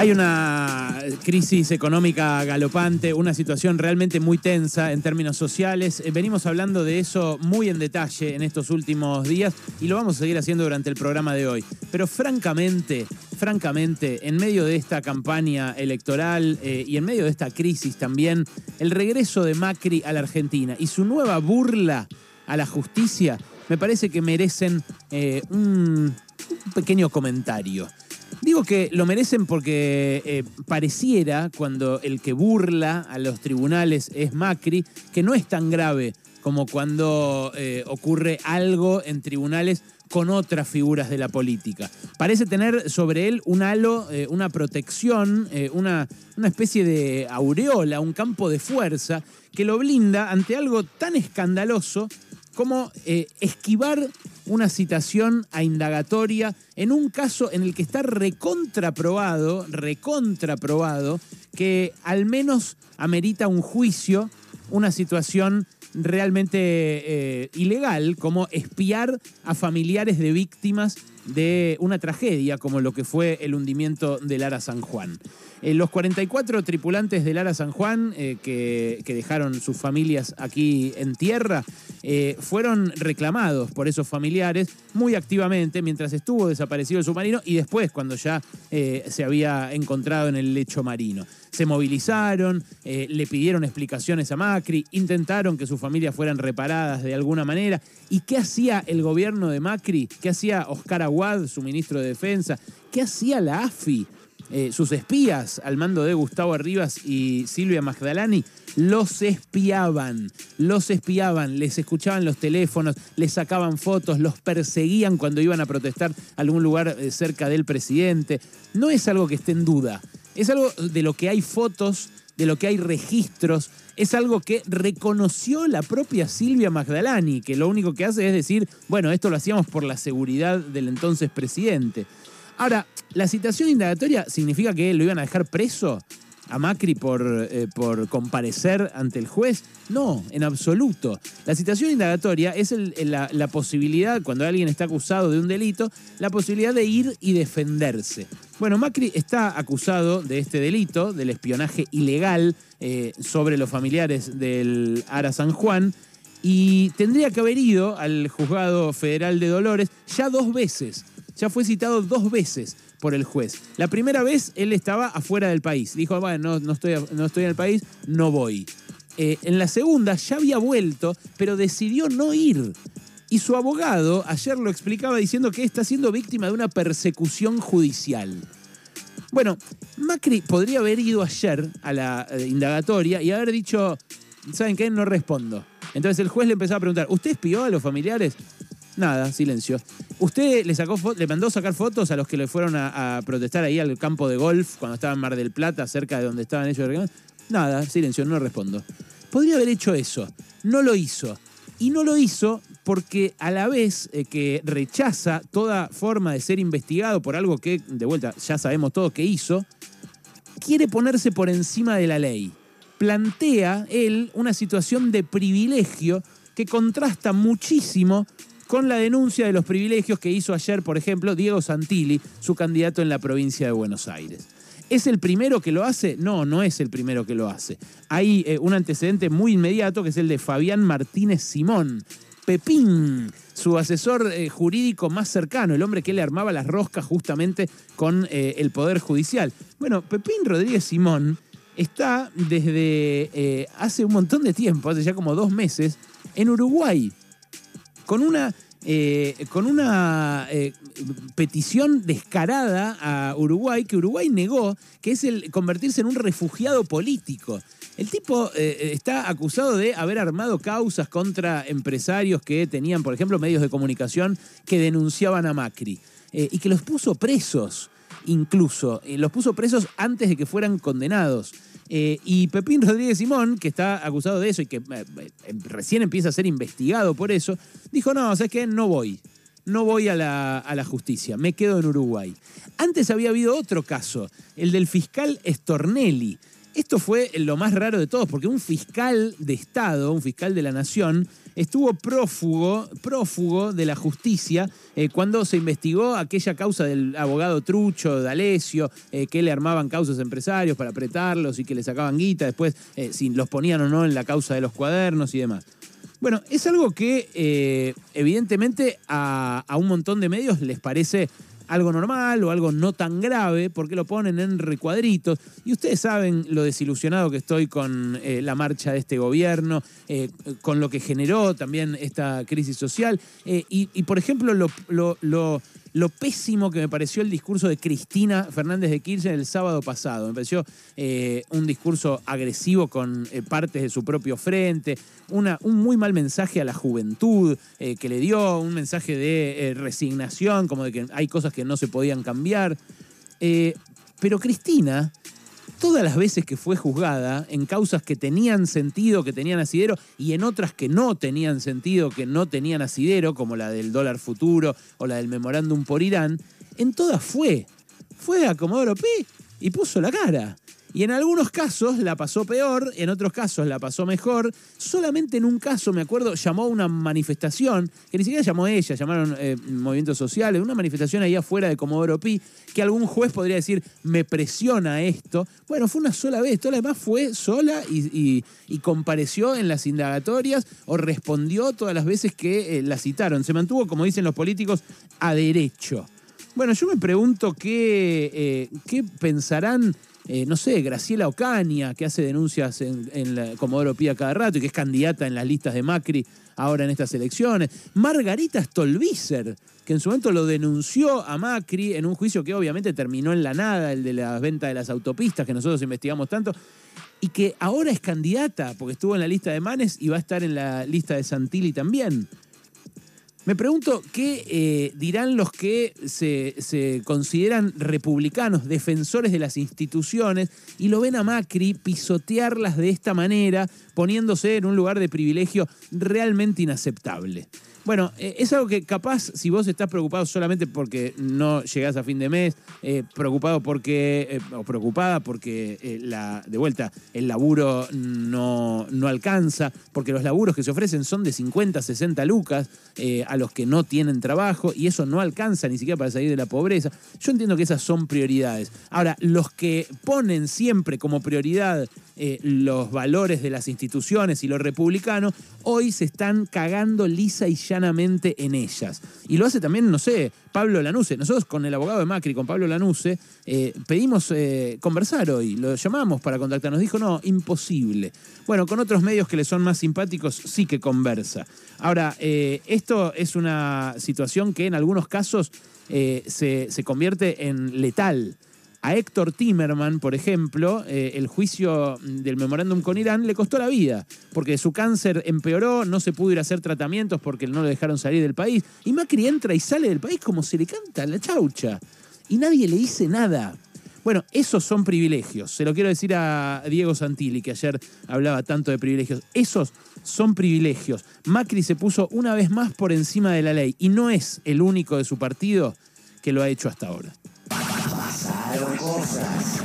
Hay una crisis económica galopante, una situación realmente muy tensa en términos sociales. Eh, venimos hablando de eso muy en detalle en estos últimos días y lo vamos a seguir haciendo durante el programa de hoy. Pero francamente, francamente, en medio de esta campaña electoral eh, y en medio de esta crisis también, el regreso de Macri a la Argentina y su nueva burla a la justicia me parece que merecen eh, un pequeño comentario. Digo que lo merecen porque eh, pareciera, cuando el que burla a los tribunales es Macri, que no es tan grave como cuando eh, ocurre algo en tribunales con otras figuras de la política. Parece tener sobre él un halo, eh, una protección, una, una especie de aureola, un campo de fuerza que lo blinda ante algo tan escandaloso como esquivar una citación a indagatoria en un caso en el que está recontraprobado, recontraprobado, que al menos amerita un juicio, una situación realmente eh, ilegal, como espiar a familiares de víctimas de una tragedia como lo que fue el hundimiento del Lara San Juan. Eh, los 44 tripulantes del Lara San Juan eh, que, dejaron sus familias aquí en tierra eh, fueron reclamados por esos familiares muy activamente mientras estuvo desaparecido el submarino y después cuando ya se había encontrado en el lecho marino. Se movilizaron, le pidieron explicaciones a Macri, intentaron que sus familias fueran reparadas de alguna manera. ¿Y qué hacía el gobierno de Macri? ¿Qué hacía Oscar Su ministro de Defensa? ¿Qué hacía la AFI? Eh, sus espías al mando de Gustavo Arribas y Silvia Magdalani los espiaban, los espiaban, les escuchaban los teléfonos, les sacaban fotos, los perseguían cuando iban a protestar a algún lugar eh, cerca del presidente. No es algo que esté en duda, es algo de lo que hay fotos, de lo que hay registros, es algo que reconoció la propia Silvia Magdalani, que lo único que hace es decir, bueno, esto lo hacíamos por la seguridad del entonces presidente. Ahora, ¿la citación indagatoria significa que lo iban a dejar preso a Macri por, eh, por comparecer ante el juez? No, en absoluto. La citación indagatoria es la, la, posibilidad, cuando alguien está acusado de un delito, la posibilidad de ir y defenderse. Bueno, Macri está acusado de este delito, del espionaje ilegal eh, sobre los familiares del Ara San Juan, y tendría que haber ido al juzgado federal de Dolores ya dos veces ya fue citado dos veces por el juez. La primera vez él estaba afuera del país. Dijo, bueno, no, estoy, no estoy en el país, no voy. Eh, en la segunda ya había vuelto, pero decidió no ir. Y su abogado ayer lo explicaba diciendo que está siendo víctima de una persecución judicial. Bueno, Macri podría haber ido ayer a la eh, indagatoria y haber dicho, ¿saben qué? No respondo. Entonces el juez le empezó a preguntar, ¿usted espió a los familiares? Nada, silencio. ¿Usted le, sacó le mandó sacar fotos a los que le fueron a, protestar ahí al campo de golf cuando estaba en Mar del Plata, cerca de donde estaban ellos? Nada, silencio, no respondo. Podría haber hecho eso. No lo hizo. Y no lo hizo porque a la vez eh, que rechaza toda forma de ser investigado por algo que, de vuelta, ya sabemos todo que hizo, quiere ponerse por encima de la ley. Plantea él una situación de privilegio que contrasta muchísimo con la denuncia de los privilegios que hizo ayer, por ejemplo, Diego Santilli, su candidato en la provincia de Buenos Aires. ¿Es el primero que lo hace? No, no es el primero que lo hace. Hay eh, un antecedente muy inmediato que es el de Fabián Martínez Simón. Pepín, su asesor eh, jurídico más cercano, el hombre que le armaba las roscas justamente con eh, el Poder Judicial. Bueno, Pepín Rodríguez Simón está desde hace un montón de tiempo, hace ya como dos meses, en Uruguay con una, eh, con una eh, petición descarada a Uruguay que Uruguay negó, que es el convertirse en un refugiado político. El tipo eh, está acusado de haber armado causas contra empresarios que tenían, por ejemplo, medios de comunicación que denunciaban a Macri y que los puso presos, incluso. los puso presos antes de que fueran condenados. Eh, y Pepín Rodríguez Simón, que está acusado de eso y que eh, eh, recién empieza a ser investigado por eso, dijo, no, ¿sabes qué? No voy. No voy a la, a la justicia, me quedo en Uruguay. Antes había habido otro caso, el del fiscal Stornelli. Esto fue lo más raro de todos, porque un fiscal de Estado, un fiscal de la Nación, estuvo prófugo, prófugo de la justicia eh, cuando se investigó aquella causa del abogado Trucho, D'Alessio, eh, que le armaban causas a empresarios para apretarlos y que le sacaban guita, después eh, si los ponían o no en la causa de los cuadernos y demás. Bueno, es algo que evidentemente a, a un montón de medios les parece algo normal o algo no tan grave, porque lo ponen en recuadritos. Y ustedes saben lo desilusionado que estoy con eh, la marcha de este gobierno, eh, con lo que generó también esta crisis social. Eh, y, por ejemplo, lo, pésimo que me pareció el discurso de Cristina Fernández de Kirchner el sábado pasado. Me pareció eh, un discurso agresivo con eh, partes de su propio frente, una, un muy mal mensaje a la juventud eh, que le dio, un mensaje de resignación, como de que hay cosas que no se podían cambiar. pero Cristina todas las veces que fue juzgada en causas que tenían sentido, que tenían asidero, y en otras que no tenían sentido, que no tenían asidero, como la del dólar futuro o la del memorándum por Irán, en todas fue. Fue a Comodoro Pi y puso la cara. Y en algunos casos la pasó peor, en otros casos la pasó mejor. Solamente en un caso, me acuerdo, llamó a una manifestación, que ni siquiera llamó ella, llamaron eh, movimientos sociales, una manifestación ahí afuera de Comodoro Pi, que algún juez podría decir, me presiona esto. Bueno, fue una sola vez, todo lo demás fue sola y, compareció en las indagatorias o respondió todas las veces que eh, la citaron. Se mantuvo, como dicen los políticos, a derecho. Bueno, yo me pregunto qué, eh, qué pensarán eh, no sé, Graciela Ocaña, que hace denuncias en, en Comodoro Pía cada rato y que es candidata en las listas de Macri ahora en estas elecciones. Margarita Stolbizer, que en su momento lo denunció a Macri en un juicio que obviamente terminó en la nada, el de la venta de las autopistas, que nosotros investigamos tanto, y que ahora es candidata, porque estuvo en la lista de Manes y va a estar en la lista de Santilli también. Me pregunto qué eh, dirán los que se, consideran republicanos, defensores de las instituciones, y lo ven a Macri pisotearlas de esta manera, poniéndose en un lugar de privilegio realmente inaceptable. Bueno, eh, es algo que capaz, si vos estás preocupado solamente porque no llegás a fin de mes, eh, preocupado porque, eh, o preocupada porque la, de vuelta, el laburo no, no alcanza, porque los laburos que se ofrecen son de 50, 60 lucas a los que no tienen trabajo y eso no alcanza ni siquiera para salir de la pobreza. Yo entiendo que esas son prioridades. Ahora, los que ponen siempre como prioridad los valores de las instituciones y lo republicano, hoy se están cagando lisa y llanamente en ellas. Y lo hace también, no sé, Pablo Lanuse. Nosotros con el abogado de Macri, con Pablo Lanuse, eh, pedimos eh, conversar hoy, lo llamamos para contactarnos. Dijo, no, imposible. Bueno, con otros medios que le son más simpáticos, sí que conversa. Ahora, eh, esto es una situación que en algunos casos se, se convierte en letal. A Héctor Timerman, por ejemplo, eh, el juicio del memorándum con Irán le costó la vida, porque su cáncer empeoró, no se pudo ir a hacer tratamientos porque no lo dejaron salir del país. Y Macri entra y sale del país como se le canta la chaucha. Y nadie le dice nada. Bueno, esos son privilegios. Se lo quiero decir a Diego Santilli, que ayer hablaba tanto de privilegios. Esos son privilegios. Macri se puso una vez más por encima de la ley y no es el único de su partido que lo ha hecho hasta ahora. Pasaron cosas.